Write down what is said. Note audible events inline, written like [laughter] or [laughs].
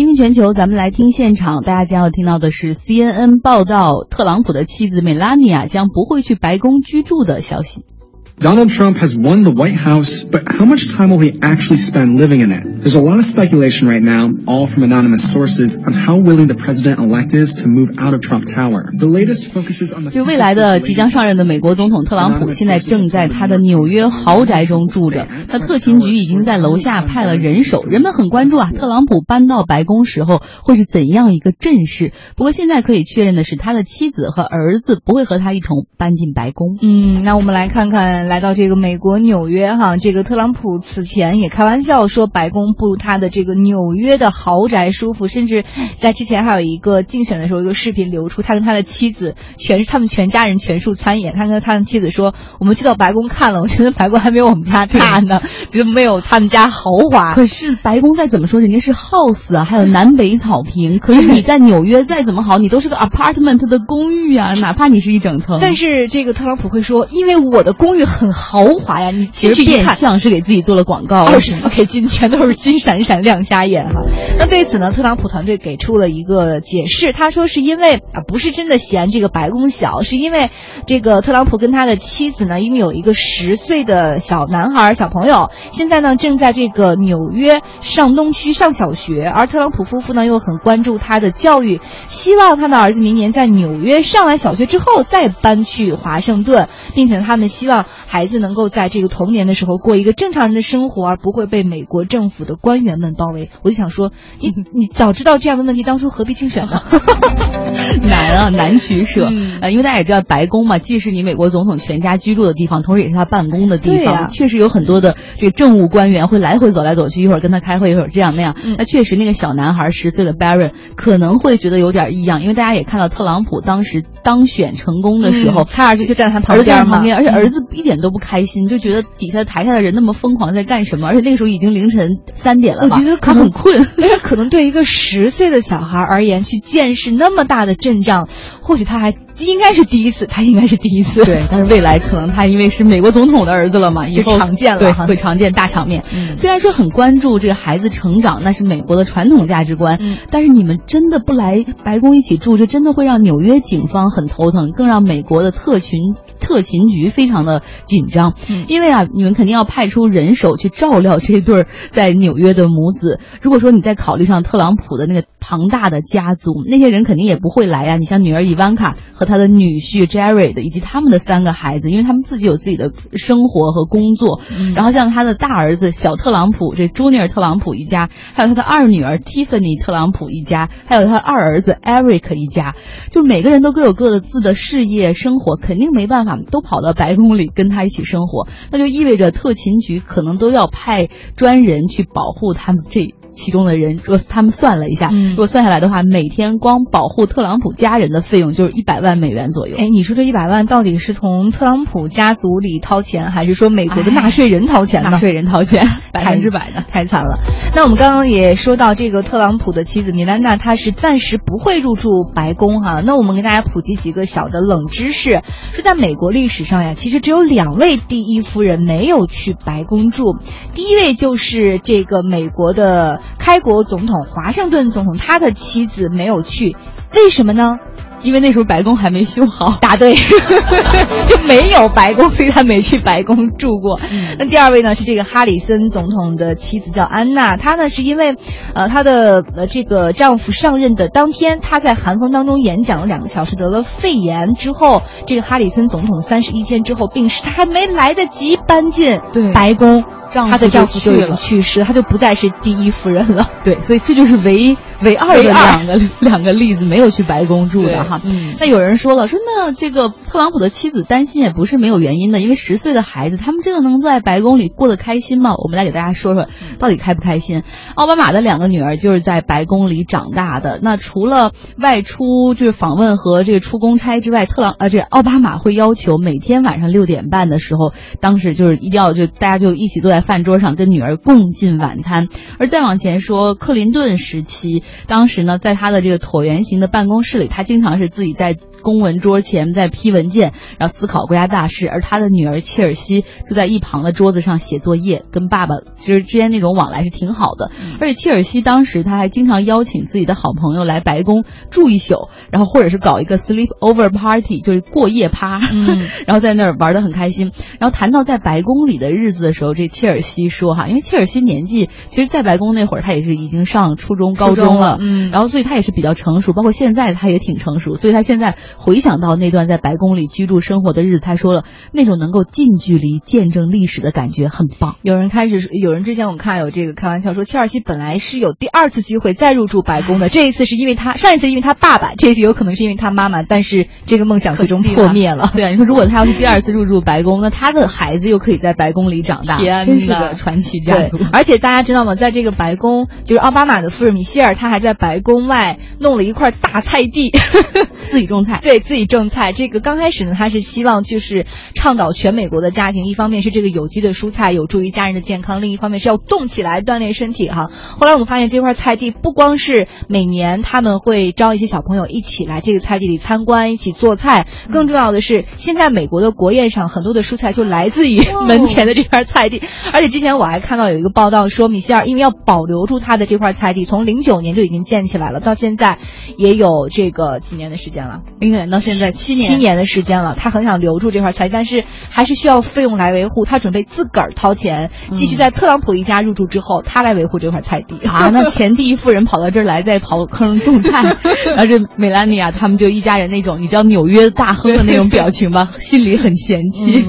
听听全球，咱们来听现场。大家将要听到的是 CNN 报道，特朗普的妻子梅拉尼亚将不会去白宫居住的消息。Donald Trump has won the White House, but how much time will he actually spend living in it? There's a lot of speculation right now, all from anonymous sources, on how willing the president-elect is to move out of Trump Tower. The latest focuses on the 就未来的即将上任的美国总统特朗普，现在正在他的纽约豪宅中住着。他特勤局已经在楼下派了人手，人们很关注啊，特朗普搬到白宫时候会是怎样一个阵势？不过现在可以确认的是，他的妻子和儿子不会和他一同搬进白宫。嗯，那我们来看看。来到这个美国纽约哈，这个特朗普此前也开玩笑说白宫不如他的这个纽约的豪宅舒服，甚至在之前还有一个竞选的时候，一个视频流出，他跟他的妻子全是他们全家人全数参演，他跟他的妻子说：“我们去到白宫看了，我觉得白宫还没有我们家大呢，[laughs] 觉得没有他们家豪华。可是白宫再怎么说，人家是 house 啊，还有南北草坪。[laughs] 可是你在纽约再怎么好，你都是个 apartment 的公寓啊，哪怕你是一整层。但是这个特朗普会说，因为我的公寓很。很豪华呀！你其实变相是给自己做了广告，二十四 K 金全都是金闪闪亮瞎眼哈。那对此呢，特朗普团队给出了一个解释，他说是因为啊，不是真的嫌这个白宫小，是因为这个特朗普跟他的妻子呢，因为有一个十岁的小男孩小朋友，现在呢正在这个纽约上东区上小学，而特朗普夫妇呢又很关注他的教育，希望他的儿子明年在纽约上完小学之后再搬去华盛顿，并且他们希望。孩子能够在这个童年的时候过一个正常人的生活，而不会被美国政府的官员们包围。我就想说，你你早知道这样的问题，当初何必竞选呢？[laughs] [laughs] 难啊，难取舍啊！因为大家也知道，白宫嘛，既是你美国总统全家居住的地方，同时也是他办公的地方。确实有很多的这个政务官员会来回走来走去，一会儿跟他开会，一会儿这样那样。那确实，那个小男孩十岁的 Barron 可能会觉得有点异样，因为大家也看到特朗普当时当选成功的时候，他儿子就站在他旁边旁边，而且儿子一点。都不开心，就觉得底下台下的人那么疯狂在干什么？而且那个时候已经凌晨三点了，我觉得他很困。但是可能对一个十岁的小孩而言，去见识那么大的阵仗，或许他还应该是第一次，他应该是第一次。对，但是未来可能他因为是美国总统的儿子了嘛，以后常见了，对，会常见大场面。虽然说很关注这个孩子成长，那是美国的传统价值观，但是你们真的不来白宫一起住，这真的会让纽约警方很头疼，更让美国的特勤特勤局非常的。紧张，因为啊，你们肯定要派出人手去照料这对在纽约的母子。如果说你再考虑上特朗普的那个庞大的家族，那些人肯定也不会来呀。你像女儿伊万卡和他的女婿 Jared 以及他们的三个孩子，因为他们自己有自己的生活和工作。然后像他的大儿子小特朗普，这朱尼尔特朗普一家，还有他的二女儿 Tiffany 特朗普一家，还有他二儿子 Eric 一家，就每个人都各有各的自的事业生活，肯定没办法都跑到白宫里跟他。一起生活，那就意味着特勤局可能都要派专人去保护他们这。其中的人，如果他们算了一下，如果算下来的话，每天光保护特朗普家人的费用就是一百万美元左右。哎，你说这一百万到底是从特朗普家族里掏钱，还是说美国的纳税人掏钱呢？纳税人掏钱，[laughs] 百分之百的，[laughs] 太惨了。那我们刚刚也说到，这个特朗普的妻子米兰娜，她是暂时不会入住白宫哈。那我们给大家普及几个小的冷知识，说在美国历史上呀，其实只有两位第一夫人没有去白宫住，第一位就是这个美国的。开国总统华盛顿总统，他的妻子没有去，为什么呢？因为那时候白宫还没修好。[laughs] 答对，[laughs] 就没有白宫，所以他没去白宫住过。那第二位呢是这个哈里森总统的妻子叫安娜，她呢是因为，呃，她的呃这个丈夫上任的当天，她在寒风当中演讲了两个小时，得了肺炎之后，这个哈里森总统三十一天之后病逝，她还没来得及搬进白宫。她的丈夫就已经去世，她就不再是第一夫人了。对，所以这就是唯唯二的两个两个例子，没有去白宫住的哈。那有人说了，说那这个特朗普的妻子担心也不是没有原因的，因为十岁的孩子，他们真的能在白宫里过得开心吗？我们来给大家说说，到底开不开心？奥巴马的两个女儿就是在白宫里长大的。那除了外出就是访问和这个出公差之外，特朗呃这奥巴马会要求每天晚上六点半的时候，当时就是一定要就大家就一起坐在。饭桌上跟女儿共进晚餐，而再往前说，克林顿时期，当时呢，在他的这个椭圆形的办公室里，他经常是自己在。公文桌前在批文件，然后思考国家大事，而他的女儿切尔西就在一旁的桌子上写作业，跟爸爸其实之间那种往来是挺好的。而且切尔西当时他还经常邀请自己的好朋友来白宫住一宿，然后或者是搞一个 sleep over party，就是过夜趴，[laughs] 然后在那儿玩的很开心。然后谈到在白宫里的日子的时候，这切尔西说哈，因为切尔西年纪其实，在白宫那会儿他也是已经上初中、高中了，嗯，然后所以他也是比较成熟，包括现在他也挺成熟，所以他现在。回想到那段在白宫里居住生活的日子，他说了，那种能够近距离见证历史的感觉很棒。有人开始，有人之前我们看有这个开玩笑说，切尔西本来是有第二次机会再入住白宫的，这一次是因为他上一次因为他爸爸，这一次有可能是因为他妈妈，但是这个梦想最终破灭了。[laughs] 对啊，你说如果他要是第二次入住白宫，那他的孩子又可以在白宫里长大，真是个传奇家族。而且大家知道吗？在这个白宫，就是奥巴马的夫人米歇尔，她还在白宫外弄了一块大菜地，自己种菜，对自己种菜。这个刚开始呢，他是希望就是倡导全美国的家庭，一方面是这个有机的蔬菜有助于家人的健康，另一方面是要动起来锻炼身体哈。后来我们发现这块菜地不光是每年他们会招一些小朋友一起来这个菜地里参观，一起做菜，更重要的是现在美国的国宴上很多的蔬菜就来自于 [laughs] 门前的这块菜地。而且之前我还看到有一个报道说，米歇尔因为要保留住他的这块菜地，从零九年就已经建起来了，到现在也有这个几年的时间了，零九年到现在七年。七年的时间了，他很想留住这块菜，但是还是需要费用来维护。他准备自个儿掏钱，继续在特朗普一家入住之后，他来维护这块菜地啊。那 [laughs] 前第一夫人跑到这儿来，再刨坑种菜，[laughs] 然后这梅兰妮啊他们就一家人那种，你知道纽约大亨的那种表情吧，[laughs] 心里很嫌弃。